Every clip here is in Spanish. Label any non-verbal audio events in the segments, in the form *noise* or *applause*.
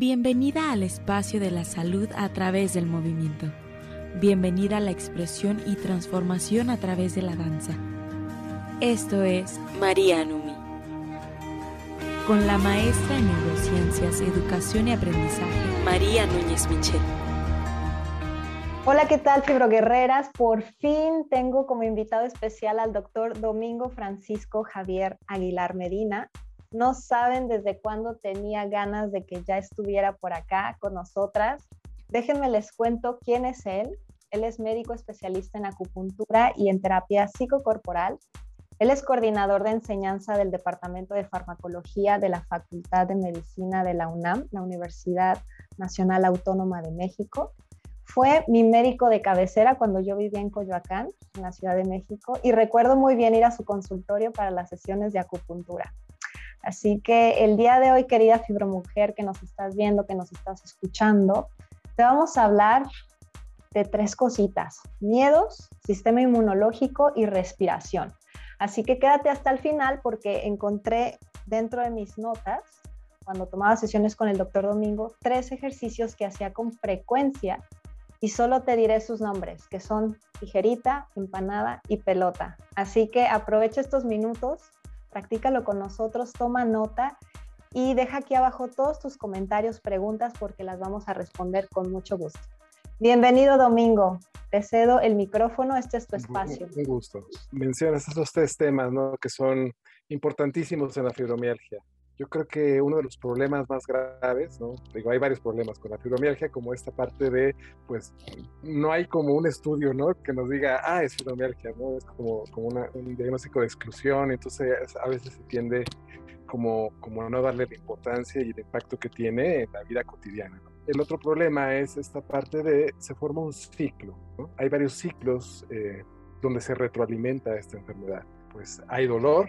Bienvenida al espacio de la salud a través del movimiento. Bienvenida a la expresión y transformación a través de la danza. Esto es María Numi. Con la maestra en neurociencias, educación y aprendizaje, María Núñez Michel. Hola, ¿qué tal, fibroguerreras? Por fin tengo como invitado especial al doctor Domingo Francisco Javier Aguilar Medina, no saben desde cuándo tenía ganas de que ya estuviera por acá con nosotras. Déjenme les cuento quién es él. Él es médico especialista en acupuntura y en terapia psicocorporal. Él es coordinador de enseñanza del Departamento de Farmacología de la Facultad de Medicina de la UNAM, la Universidad Nacional Autónoma de México. Fue mi médico de cabecera cuando yo vivía en Coyoacán, en la Ciudad de México, y recuerdo muy bien ir a su consultorio para las sesiones de acupuntura. Así que el día de hoy, querida fibromujer que nos estás viendo, que nos estás escuchando, te vamos a hablar de tres cositas, miedos, sistema inmunológico y respiración. Así que quédate hasta el final porque encontré dentro de mis notas, cuando tomaba sesiones con el doctor Domingo, tres ejercicios que hacía con frecuencia y solo te diré sus nombres, que son tijerita, empanada y pelota. Así que aprovecha estos minutos practícalo con nosotros, toma nota y deja aquí abajo todos tus comentarios, preguntas, porque las vamos a responder con mucho gusto. Bienvenido Domingo, te cedo el micrófono, este es tu espacio. Un gusto. Mencionas esos tres temas ¿no? que son importantísimos en la fibromialgia. Yo creo que uno de los problemas más graves, ¿no? Digo, hay varios problemas con la fibromialgia, como esta parte de, pues, no hay como un estudio, ¿no? Que nos diga, ah, es fibromialgia, ¿no? Es como, como un diagnóstico de exclusión, entonces a veces se tiende como, como no darle la importancia y el impacto que tiene en la vida cotidiana. El otro problema es esta parte de, se forma un ciclo, ¿no? Hay varios ciclos eh, donde se retroalimenta esta enfermedad. Pues hay dolor,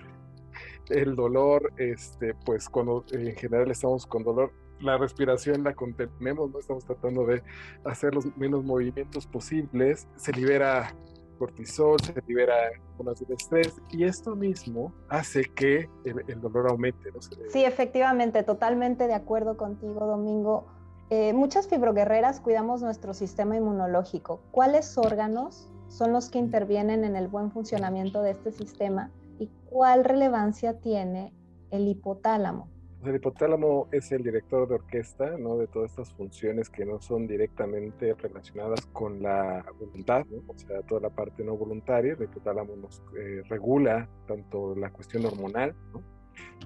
el dolor, este, pues cuando en general estamos con dolor, la respiración la contenemos, no estamos tratando de hacer los menos movimientos posibles, se libera cortisol, se libera hormonas de estrés y esto mismo hace que el, dolor aumente. Sí, efectivamente, totalmente de acuerdo contigo, Domingo. Eh, muchas fibroguerreras cuidamos nuestro sistema inmunológico. ¿Cuáles órganos son los que intervienen en el buen funcionamiento de este sistema cuál relevancia tiene el hipotálamo. El hipotálamo es el director de orquesta ¿no? de todas estas funciones que no son directamente relacionadas con la voluntad, o sea, toda la parte no voluntaria. El hipotálamo nos eh, regula tanto la cuestión hormonal,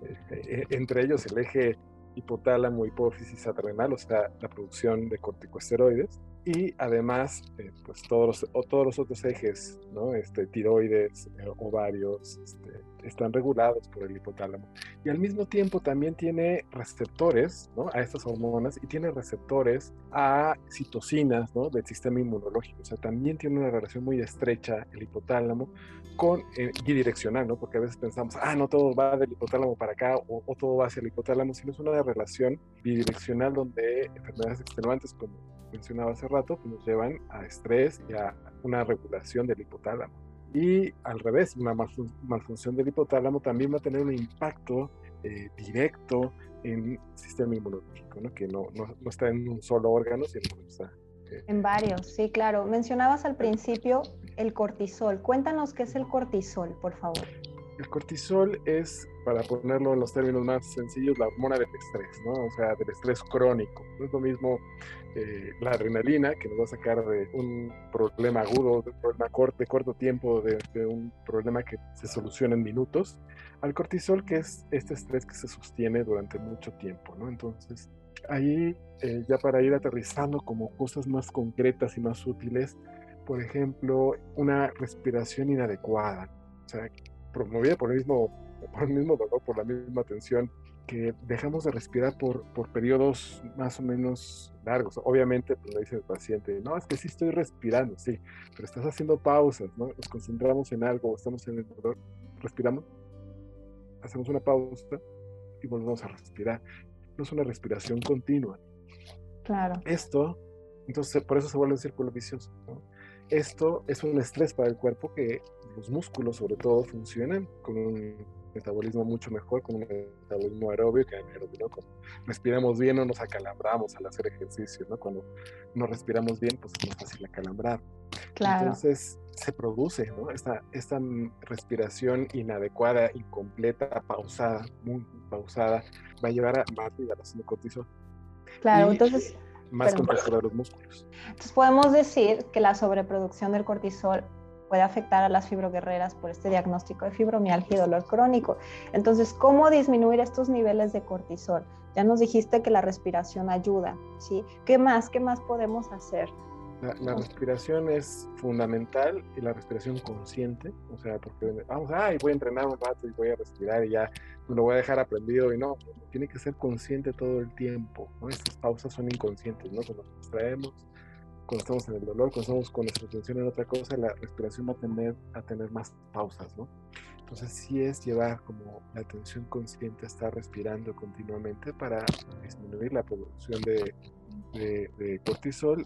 eh, eh, entre ellos el eje hipotálamo, hipófisis adrenal, o sea, la producción de corticosteroides, y además, eh, pues todos los, o todos los otros ejes, ¿no? Este, tiroides, eh, ovarios, este, están regulados por el hipotálamo. Y al mismo tiempo también tiene receptores, ¿no? A estas hormonas y tiene receptores a citocinas, ¿no? Del sistema inmunológico. O sea, también tiene una relación muy estrecha el hipotálamo con, eh, bidireccional, ¿no? Porque a veces pensamos, ah, no todo va del hipotálamo para acá o, o todo va hacia el hipotálamo, sino es una relación bidireccional donde enfermedades extenuantes como mencionaba hace rato, que nos llevan a estrés y a una regulación del hipotálamo. Y al revés, una malfunción del hipotálamo también va a tener un impacto eh, directo en el sistema inmunológico, ¿no? que no, no, no, está en un solo órgano, sino que está... Eh, en varios, sí, claro. Mencionabas al principio el cortisol. Cuéntanos qué es el cortisol, por favor. El cortisol es, para ponerlo en los términos más sencillos, la hormona del estrés, ¿no? O sea, del estrés crónico. No es lo mismo eh, la adrenalina, que nos va a sacar de un problema agudo, de un problema corto, de corto tiempo, de, un problema que se soluciona en minutos, al cortisol, que es este estrés que se sostiene durante mucho tiempo, ¿no? Entonces, ahí, eh, ya para ir aterrizando como cosas más concretas y más útiles, por ejemplo, una respiración inadecuada. O sea, promovida por el mismo, por el mismo dolor, por la misma tensión, que dejamos de respirar por, por periodos más o menos largos. Obviamente, pues dice el paciente, no, es que sí estoy respirando, sí, pero estás haciendo pausas, ¿no? Nos concentramos en algo, estamos en el dolor, respiramos, hacemos una pausa y volvemos a respirar. No es una respiración continua. Claro. Esto, entonces, por eso se vuelve un círculo vicioso, ¿no? Esto es un estrés para el cuerpo que los músculos sobre todo funcionan con un metabolismo mucho mejor con un metabolismo aeróbico que anaerobio, Cuando respiramos bien no nos acalambramos al hacer ejercicio, ¿no? Cuando no respiramos bien, pues es más fácil acalambrar. Claro. Entonces se produce, ¿no? Esta, esta respiración inadecuada, incompleta, pausada, muy pausada, va a llevar a más liberación de cortisol. Claro, entonces... Más contractura de los músculos. Entonces podemos decir que la sobreproducción del cortisol puede afectar a las fibroguerreras por este diagnóstico de fibromialgia y dolor crónico. Entonces, ¿cómo disminuir estos niveles de cortisol? Ya nos dijiste que la respiración ayuda, ¿sí? ¿Qué más? ¿Qué más podemos hacer? La, respiración es fundamental y la respiración consciente, o sea, porque vamos, ay, voy a entrenar un rato y voy a respirar y ya lo voy a dejar aprendido y no, tiene que ser consciente todo el tiempo, ¿no? Estas pausas son inconscientes, ¿no? Cuando nos distraemos, cuando estamos en el dolor, cuando estamos con nuestra atención en otra cosa, la respiración va a tener, a tener más pausas, ¿no? Entonces sí es llevar como la atención consciente a estar respirando continuamente para disminuir la producción de, de, cortisol,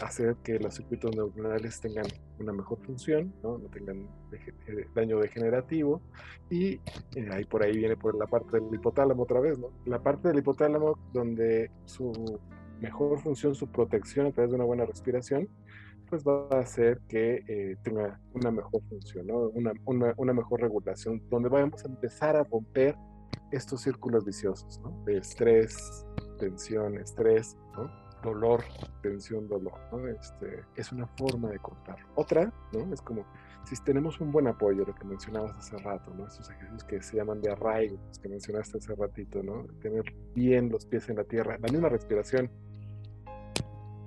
hacer que los circuitos neuronales tengan una mejor función, no, no tengan eh, daño degenerativo y eh, ahí por ahí viene por la parte del hipotálamo otra vez, ¿no? La parte del hipotálamo donde su mejor función, su protección a través de una buena respiración, pues va a hacer que eh, tenga una mejor función, ¿no? una, una, mejor regulación, donde vamos a empezar a romper estos círculos viciosos ¿no? de estrés, tensión, estrés, ¿no? Dolor, tensión, dolor. ¿no? Este, es una forma de cortar. Otra, ¿no? es como si tenemos un buen apoyo, lo que mencionabas hace rato, ¿no? estos ejercicios que se llaman de arraigo, que mencionaste hace ratito, ¿no? tener bien los pies en la tierra, la misma respiración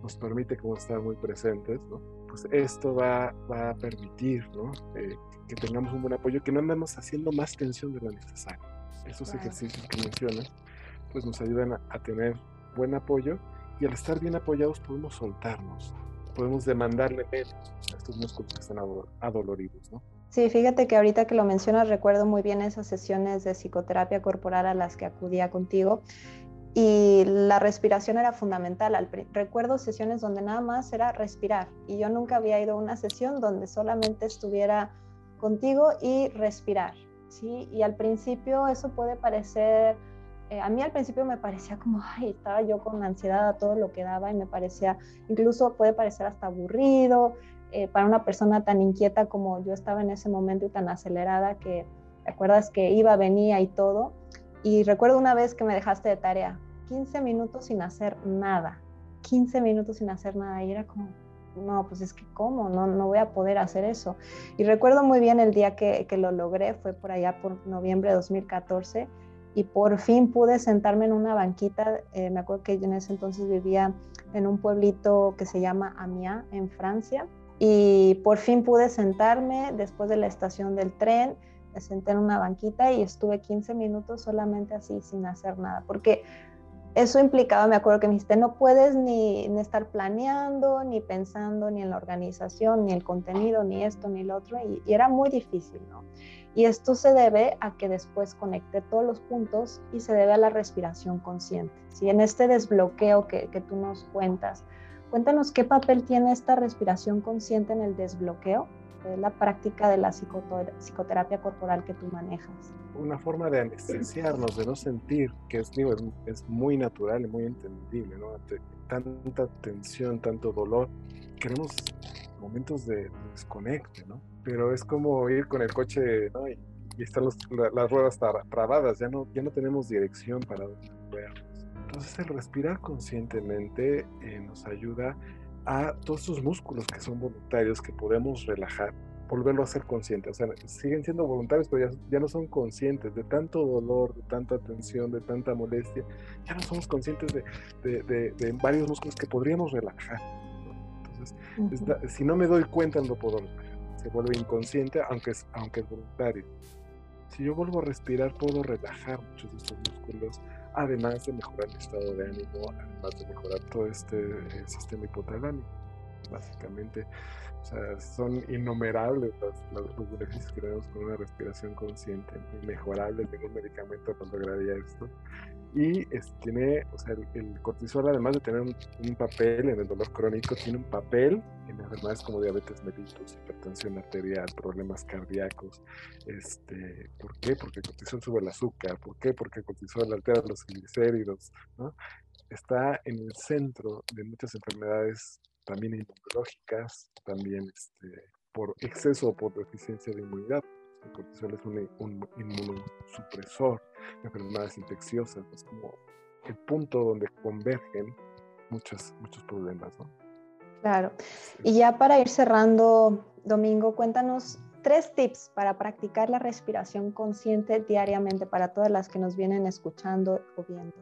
nos permite como estar muy presentes, ¿no? pues esto va, va a permitir ¿no? Eh, que tengamos un buen apoyo, que no andemos haciendo más tensión de la necesaria. Esos ejercicios que mencionas, pues nos ayudan a, tener buen apoyo y al estar bien apoyados podemos soltarnos, podemos demandarle menos a estos músculos que están adoloridos, ¿no? Sí, fíjate que ahorita que lo mencionas recuerdo muy bien esas sesiones de psicoterapia corporal a las que acudía contigo y la respiración era fundamental. recuerdo sesiones donde nada más era respirar y yo nunca había ido a una sesión donde solamente estuviera contigo y respirar, ¿sí? Y al principio eso puede parecer, eh, a mí al principio me parecía como, ay, estaba yo con ansiedad a todo lo que daba y me parecía, incluso puede parecer hasta aburrido eh, para una persona tan inquieta como yo estaba en ese momento y tan acelerada que, ¿te acuerdas que iba, venía y todo? Y recuerdo una vez que me dejaste de tarea, 15 minutos sin hacer nada, 15 minutos sin hacer nada. Y era como, no, pues es que cómo, no, no voy a poder hacer eso. Y recuerdo muy bien el día que, que lo logré, fue por allá por noviembre de 2014 y por fin pude sentarme en una banquita. Eh, me acuerdo que en ese entonces vivía en un pueblito que se llama Amiens, en Francia. Y por fin pude sentarme después de la estación del tren me senté en una banquita y estuve 15 minutos solamente así sin hacer nada, porque eso implicaba, me acuerdo que me dijiste, no puedes ni, estar planeando, ni pensando, ni en la organización, ni el contenido, ni esto, ni lo otro, y, era muy difícil, ¿no? Y esto se debe a que después conecté todos los puntos y se debe a la respiración consciente. Si En este desbloqueo que, que tú nos cuentas, cuéntanos qué papel tiene esta respiración consciente en el desbloqueo la práctica de la psicoterapia corporal que tú manejas. Una forma de anestesiarnos, de no sentir, que es, muy natural y muy entendible, ¿no? tanta tensión, tanto dolor, queremos momentos de, desconecte, ¿no? Pero es como ir con el coche. Y, están las ruedas trabadas, ya no, ya no tenemos dirección para donde Entonces el respirar conscientemente eh, nos ayuda todos esos músculos que son voluntarios, que podemos relajar, volverlo a ser consciente. O sea, siguen siendo voluntarios, pero ya, no son conscientes de tanto dolor, de tanta tensión, de tanta molestia. Ya no somos conscientes de, de, varios músculos que podríamos relajar. Entonces, si no me doy cuenta, no puedo relajar. Se vuelve inconsciente, aunque es, aunque es voluntario. Si yo vuelvo a respirar, puedo relajar muchos de estos músculos además de mejorar el estado de ánimo, además de mejorar todo este eh, sistema hipotalámico. Básicamente. O sea, son innumerables los, los, beneficios que tenemos con una respiración consciente, inmejorables, ningún medicamento nos lograría esto. Y tiene, o sea, el, cortisol, además de tener un, papel en el dolor crónico, tiene un papel en enfermedades como diabetes mellitus, hipertensión arterial, problemas cardíacos. Este, ¿Por qué? Porque el cortisol sube el azúcar. ¿Por qué? Porque el cortisol altera los glicéridos. ¿no? Está en el centro de muchas enfermedades también inmunológicas, también este, por exceso o por deficiencia de inmunidad. El cortisol es un, un inmunosupresor de enfermedades infecciosas, es como el punto donde convergen muchos, muchos problemas. ¿no? Claro. Y ya para ir cerrando, Domingo, cuéntanos tres tips para practicar la respiración consciente diariamente para todas las que nos vienen escuchando o viendo.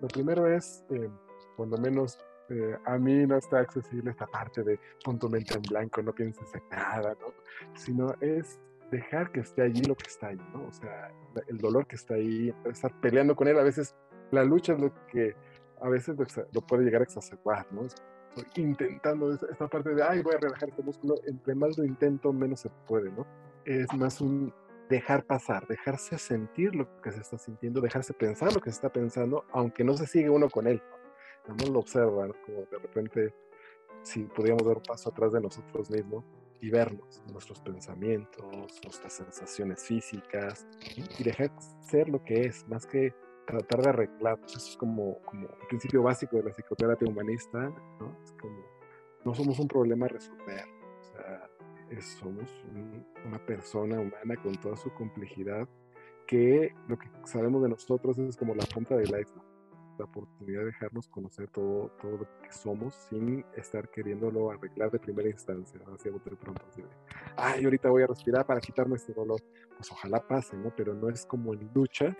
Lo primero es, eh, cuando menos eh, a mí no está accesible esta parte de punto mente en blanco, no pienses en nada, ¿no? Sino es dejar que esté allí lo que está ahí, ¿no? O sea, el dolor que está ahí, estar peleando con él, a veces la lucha es lo que a veces lo, puede llegar a exacerbar, ¿no? Estoy intentando esta parte de, ay, voy a relajar este músculo, entre más lo intento, menos se puede, ¿no? Es más un dejar pasar, dejarse sentir lo que se está sintiendo, dejarse pensar lo que se está pensando, aunque no se sigue uno con él, ¿no? No lo observa, ¿no? como de repente, si podíamos dar un paso atrás de nosotros mismos, y vernos, nuestros pensamientos, nuestras sensaciones físicas y dejar ser lo que es, más que tratar de arreglar. Eso es como, como el principio básico de la psicoterapia humanista, ¿no? Es como, no somos un problema a resolver, sea, somos una persona humana con toda su complejidad que lo que sabemos de nosotros es como la punta del iceberg la oportunidad de dejarnos conocer todo, todo lo que somos sin estar queriéndolo arreglar de primera instancia, así de pronto, así de, ay, ahorita voy a respirar para quitarme este dolor. Pues ojalá pase, ¿no? Pero no es como en lucha,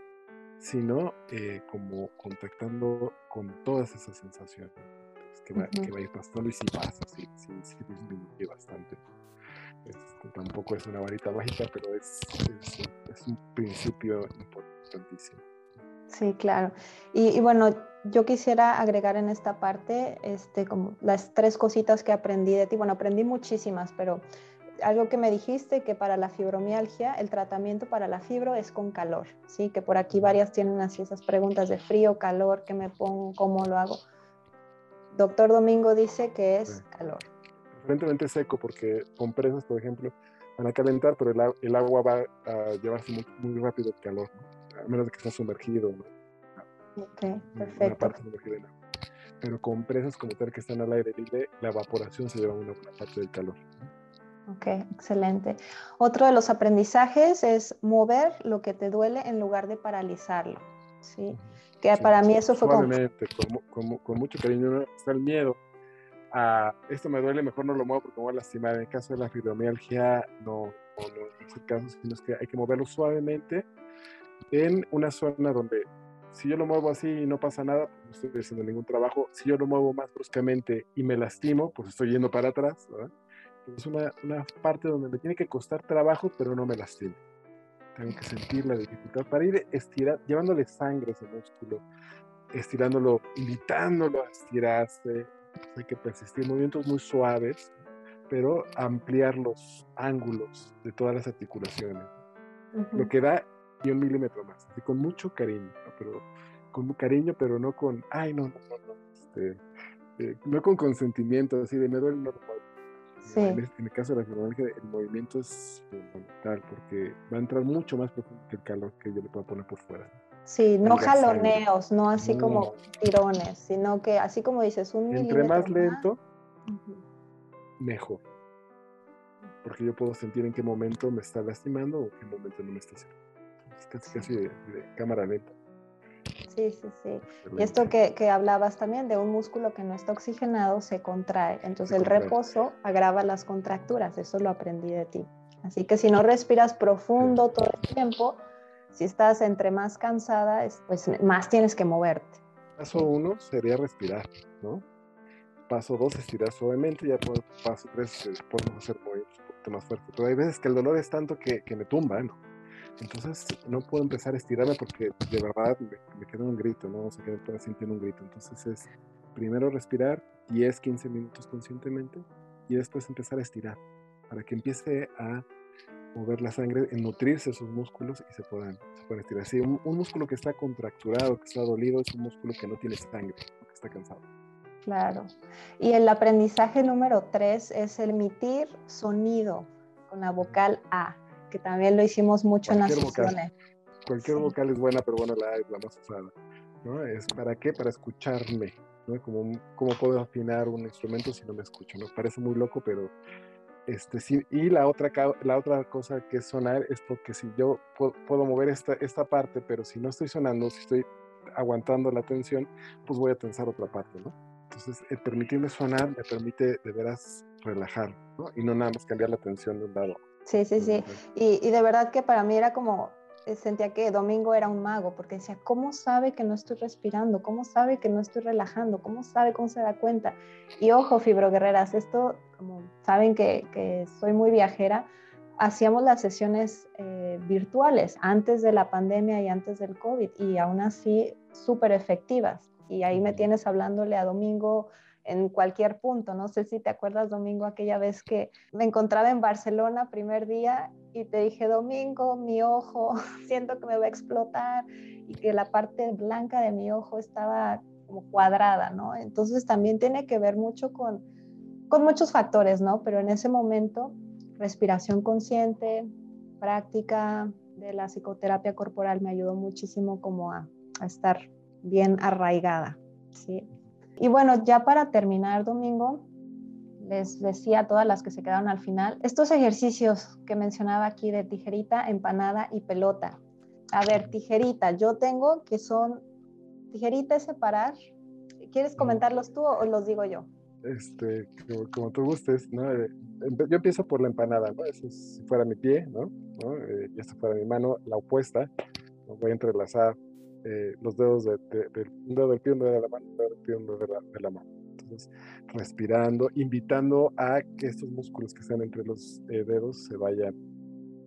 sino eh, como contactando con todas esas sensaciones que, va, que va a ir pasando y si pasa, sí disminuye bastante. Este, tampoco es una varita mágica, pero es, es, es un principio importantísimo. Sí, claro. Y, bueno, yo quisiera agregar en esta parte este, como las tres cositas que aprendí de ti. Bueno, aprendí muchísimas, pero algo que me dijiste que para la fibromialgia el tratamiento para la fibro es con calor, ¿sí? Que por aquí varias tienen así esas preguntas de frío, calor, ¿qué me pongo? ¿Cómo lo hago? Doctor Domingo dice que es calor. Preferentemente seco porque compresas, por ejemplo, van a calentar, pero el, agua va a llevarse muy, muy rápido el calor. ¿no? A menos de que esté sumergido. Ok, perfecto. Pero con presas como tal que están al aire libre, la evaporación se lleva una buena parte del calor. Ok, excelente. Otro de los aprendizajes es mover lo que te duele en lugar de paralizarlo. ¿sí? Que para mí eso fue como... Con, con, mucho cariño, está el miedo. A, esto me duele, mejor no lo muevo porque me voy a lastimar. En el caso de la fibromialgia, no, no, no es el caso, sino es que hay que moverlo suavemente en una zona donde si yo lo muevo así y no pasa nada, pues no estoy haciendo ningún trabajo. Si yo lo muevo más bruscamente y me lastimo, pues estoy yendo para atrás. Es una, una, parte donde me tiene que costar trabajo, pero no me lastimo. Tengo que sentir la dificultad para ir estirar, llevándole sangre a ese músculo, estirándolo, invitándolo a estirarse. Hay que persistir movimientos muy suaves, pero ampliar los ángulos de todas las articulaciones. Lo que da y un milímetro más, así con mucho cariño, pero con cariño, pero no con, ay, no, no, no, este, eh, no con consentimiento, así de me duele, no Sí. En, el caso de la fibromialgia, el movimiento es fundamental porque va a entrar mucho más profundo que el calor que yo le puedo poner por fuera. Sí, no jaloneos, no así como tirones, sino que así como dices, un Entre más lento, mejor. Porque yo puedo sentir en qué momento me está lastimando o en qué momento no me está haciendo casi casi de, cámara lenta. Sí, sí, sí. Y esto que, que, hablabas también de un músculo que no está oxigenado se contrae. Entonces el reposo agrava las contracturas. Eso lo aprendí de ti. Así que si no respiras profundo todo el tiempo, si estás entre más cansada, pues más tienes que moverte. Paso uno sería respirar, ¿no? Paso dos, estirar suavemente. Ya paso tres, eh, podemos hacer movimientos un poquito más fuerte. Pero hay veces que el dolor es tanto que, que me tumba, ¿no? Entonces no puedo empezar a estirarme porque de verdad me, queda un grito, ¿no? O sea, que sintiendo un grito. Entonces es primero respirar 10, 15 minutos conscientemente y después empezar a estirar para que empiece a mover la sangre, en nutrirse esos músculos y se puedan, se puedan estirar. Sí, un, músculo que está contracturado, que está dolido, es un músculo que no tiene sangre, que está cansado. Claro. Y el aprendizaje número tres es emitir sonido con la vocal A, que también lo hicimos mucho en las sesiones. Cualquier vocal es buena, pero bueno, la la más usada. ¿no? Es para qué? Para escucharme. ¿no? Como, ¿Cómo puedo afinar un instrumento si no me escucho? ¿no? Parece muy loco, pero este, sí, y la otra, la otra cosa que es sonar es porque si yo puedo, mover esta, esta parte, pero si no estoy sonando, si estoy aguantando la tensión, pues voy a tensar otra parte, ¿no? Entonces, el permitirme sonar me permite de veras relajar, ¿no? Y no nada más cambiar la tensión de un lado. Sí, sí, sí. Y, y de verdad que para mí era como eh, sentía que Domingo era un mago, porque decía, ¿cómo sabe que no estoy respirando? ¿Cómo sabe que no estoy relajando? ¿Cómo sabe, cómo se da cuenta? Y ojo, fibroguerreras, esto, como saben que, soy muy viajera, hacíamos las sesiones eh, virtuales antes de la pandemia y antes del COVID, y aún así súper efectivas. Y ahí me tienes hablándole a Domingo en cualquier punto. No sé si te acuerdas, Domingo, aquella vez que me encontraba en Barcelona primer día y te dije, Domingo, mi ojo, *laughs* siento que me va a explotar y que la parte blanca de mi ojo estaba como cuadrada, ¿no? Entonces también tiene que ver mucho con, con muchos factores, ¿no? Pero en ese momento, respiración consciente, práctica de la psicoterapia corporal me ayudó muchísimo como a, a estar bien arraigada, ¿sí? Y bueno, ya para terminar, Domingo, les decía a todas las que se quedaron al final, estos ejercicios que mencionaba aquí de tijerita, empanada y pelota. A ver, tijerita, yo tengo que son, tijerita es separar. ¿Quieres comentarlos tú o los digo yo? Este, como, tú gustes, ¿no? Eh, yo empiezo por la empanada, ¿no? Eso es, si fuera mi pie, ¿no? ¿no? Eh, y esta fuera mi mano, la opuesta, voy a entrelazar eh, los dedos de, un dedo del pie, un dedo de la mano, un dedo del pie, un dedo de la, mano. Entonces, respirando, invitando a que estos músculos que están entre los eh, dedos se vayan,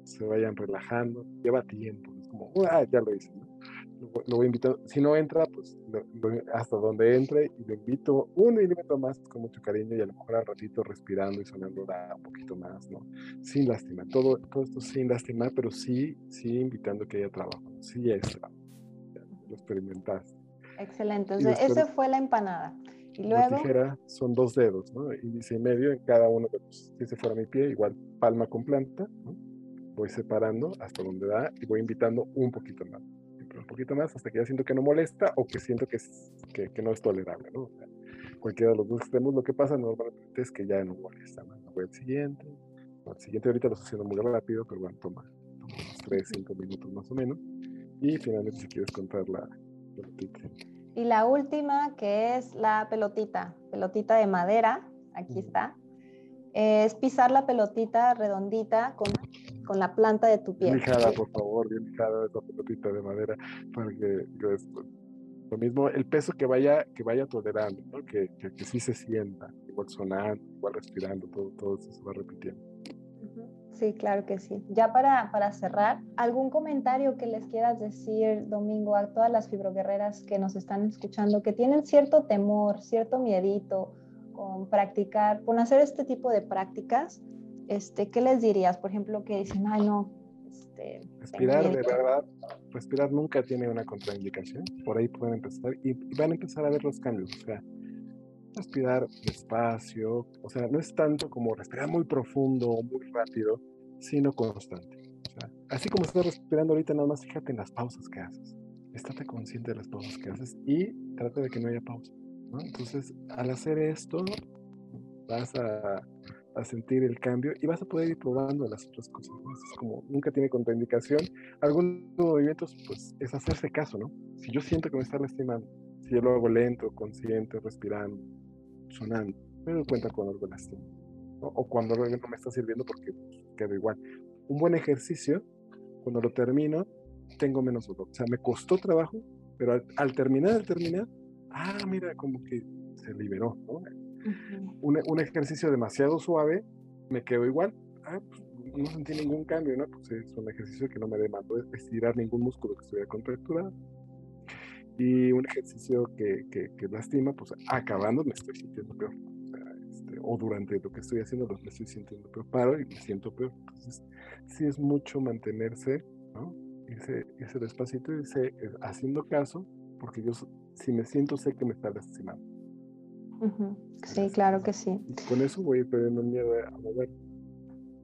se vayan relajando. Lleva tiempo, es como, ah, ya lo hice. Lo, voy invitando. Si no entra, pues hasta donde entre y lo invito un milímetro más con mucho cariño y a lo mejor al ratito respirando y sonando un poquito más, ¿no? Sin lastimar. Todo, todo esto sin lastimar, pero sí, sí invitando que haya trabajo. Sí es trabajo experimentaste. Excelente, entonces esa fue la empanada. Y luego... La tijera son dos dedos, ¿no? Índice y medio en cada uno de los, si ese fuera mi pie, igual palma con planta, ¿no? Voy separando hasta donde da y voy invitando un poquito más. Un poquito más hasta que ya siento que no molesta o que siento que, que, que no es tolerable, ¿no? cualquiera de los dos extremos, lo que pasa normalmente es que ya no molesta, ¿no? Voy al siguiente, al siguiente ahorita lo estoy haciendo muy rápido, pero bueno, toma, toma unos 3, 5 minutos más o menos. Y finalmente si quieres contar la pelotita. Y la última, que es la pelotita, pelotita de madera, aquí está, es pisar la pelotita redondita con, con la planta de tu pie. Lijada, por favor, bien lijada esa pelotita de madera, para que, lo mismo, el peso que vaya, que vaya tolerando, ¿no? que, que, que, sí se sienta, igual sonando, igual respirando, todo, todo eso se va repitiendo. Sí, claro que sí. Ya para, para, cerrar, ¿algún comentario que les quieras decir, Domingo, a todas las fibroguerreras que nos están escuchando, que tienen cierto temor, cierto miedito con practicar, con hacer este tipo de prácticas? Este, ¿Qué les dirías? Por ejemplo, que dicen, ay, no. Este, respirar, de verdad, respirar nunca tiene una contraindicación. Por ahí pueden empezar y van a empezar a ver los cambios. O sea, respirar despacio, o sea, no es tanto como respirar muy profundo o muy rápido, sino constante. O sea, así como estás respirando ahorita, nada más fíjate en las pausas que haces. Estate consciente de las pausas que haces y trata de que no haya pausa. ¿no? Entonces, al hacer esto, vas a, a, sentir el cambio y vas a poder ir probando las otras cosas. Es como nunca tiene contraindicación. Algunos movimientos, pues, es hacerse caso, ¿no? Si yo siento que me está lastimando, si yo lo hago lento, consciente, respirando, sonando, me doy cuenta cuando algo lastima. O cuando algo no me está sirviendo porque pues, quedo igual. Un buen ejercicio, cuando lo termino, tengo menos dolor. O sea, me costó trabajo, pero al, terminar, al terminar, ah, mira, como que se liberó. ¿no? un, un, ejercicio demasiado suave, me quedo igual. Ah, pues, no sentí ningún cambio, ¿no? Pues es un ejercicio que no me demandó estirar ningún músculo que estuviera contracturado y un ejercicio que, que, lastima, pues acabando me estoy sintiendo peor. Este, o durante lo que estoy haciendo lo que estoy sintiendo peor, paro y me siento peor. Entonces, sí es mucho mantenerse, ¿no? Ese, ese despacito y eh, haciendo caso, porque yo si me siento sé que me está lastimando. Sí, claro que sí. con eso voy perdiendo miedo a mover.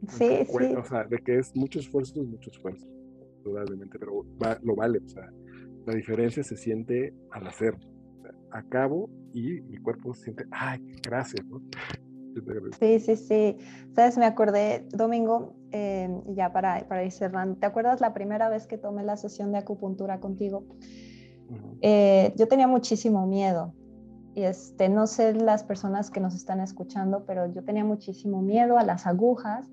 Sí, sí. O sea, de que es mucho esfuerzo, es mucho esfuerzo, probablemente, pero lo vale. O sea, la diferencia se siente al hacer. acabo y mi cuerpo siente, ay, gracias, ¿no? Sí, sí, sí. Sabes, me acordé, Domingo, eh, ya para, para ir cerrando, ¿te acuerdas la primera vez que tomé la sesión de acupuntura contigo? Eh, yo tenía muchísimo miedo. Y este, no sé las personas que nos están escuchando, pero yo tenía muchísimo miedo a las agujas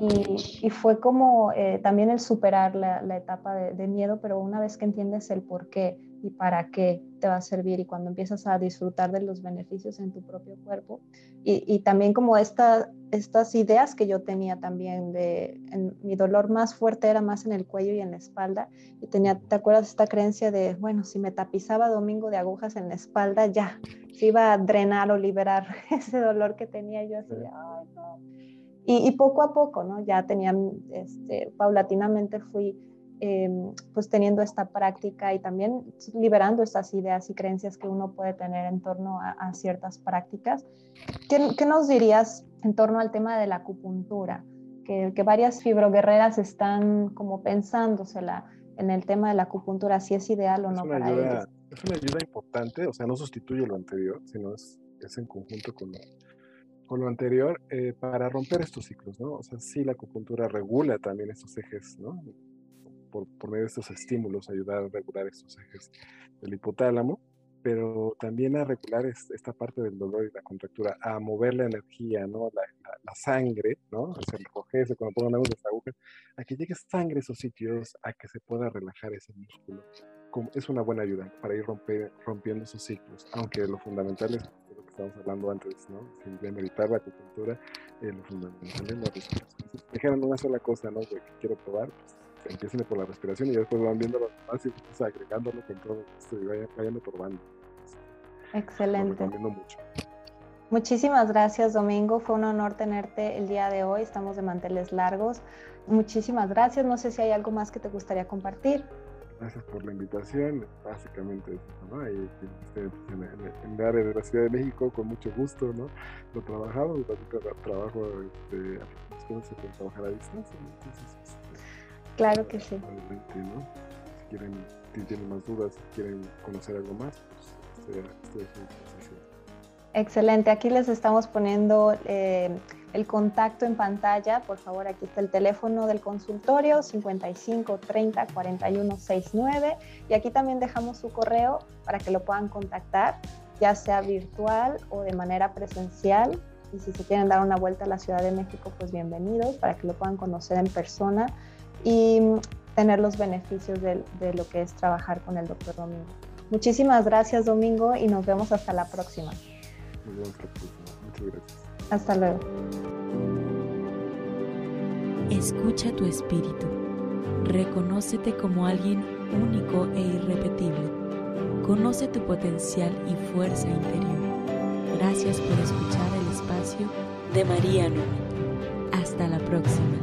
y, y fue como eh, también el superar la, la etapa de, de, miedo, pero una vez que entiendes el por qué y para qué te va a servir y cuando empiezas a disfrutar de los beneficios en tu propio cuerpo y, y también como esta, estas ideas que yo tenía también de mi dolor más fuerte era más en el cuello y en la espalda y tenía, ¿te acuerdas esta creencia de, bueno, si me tapizaba domingo de agujas en la espalda ya, se iba a drenar o liberar *laughs* ese dolor que tenía yo así ay no. Y, y poco a poco, ¿no? Ya tenía, este, paulatinamente fui Em, pues teniendo esta práctica y también liberando estas ideas y creencias que uno puede tener en torno a, ciertas prácticas. ¿Qué, nos dirías en torno al tema de la acupuntura? Que, que varias fibroguerreras están como pensándosela en el tema de la acupuntura, si es ideal o no para ellos. Es una ayuda importante, o sea, no sustituye lo anterior, sino es, es en conjunto con lo, con lo anterior eh, para romper estos ciclos, ¿no? O sea, sí la acupuntura regula también estos ejes, ¿no? Por, por medio de estos estímulos, ayudar a regular estos ejes del hipotálamo, pero también a regular esta parte del dolor y la contractura, a mover la energía, ¿no? La, la, sangre, ¿no? Se enrojece cuando pongan las agujas, a que llegue sangre a esos sitios, a que se pueda relajar ese músculo. Como, es una buena ayuda para ir romper, rompiendo esos ciclos, aunque lo fundamental es lo que estábamos hablando antes, ¿no? Sin meditar la acupuntura, eh, lo fundamental es la respiración. Si dijeran una sola cosa, ¿no? que quiero probar, pues empiecen por la respiración y después van viendo lo demás y pues, agregándolo con todo esto y vayan, vayan probando. Excelente. mucho. Muchísimas gracias, Domingo. Fue un honor tenerte el día de hoy. Estamos de manteles largos. Muchísimas gracias. No sé si hay algo más que te gustaría compartir. Gracias por la invitación. Básicamente ¿no? en, el área de la Ciudad de México, con mucho gusto, ¿no? Lo trabajamos, trabajo, este, se puede trabajar a distancia. Entonces, Claro que sí. Si quieren, si tienen más dudas, si quieren conocer algo más, pues estoy, Excelente, aquí les estamos poniendo eh, el contacto en pantalla. Por favor, aquí está el teléfono del consultorio 55 30 41 69 y aquí también dejamos su correo para que lo puedan contactar, ya sea virtual o de manera presencial. Y si se quieren dar una vuelta a la Ciudad de México, pues bienvenidos para que lo puedan conocer en persona y tener los beneficios de, de lo que es trabajar con el doctor Domingo. Muchísimas gracias Domingo y nos vemos hasta la próxima. Nos vemos hasta la próxima. Muchas gracias. Hasta luego. Escucha tu espíritu. Reconócete como alguien único e irrepetible. Conoce tu potencial y fuerza interior. Gracias por escuchar el espacio de María Nube. Hasta la próxima.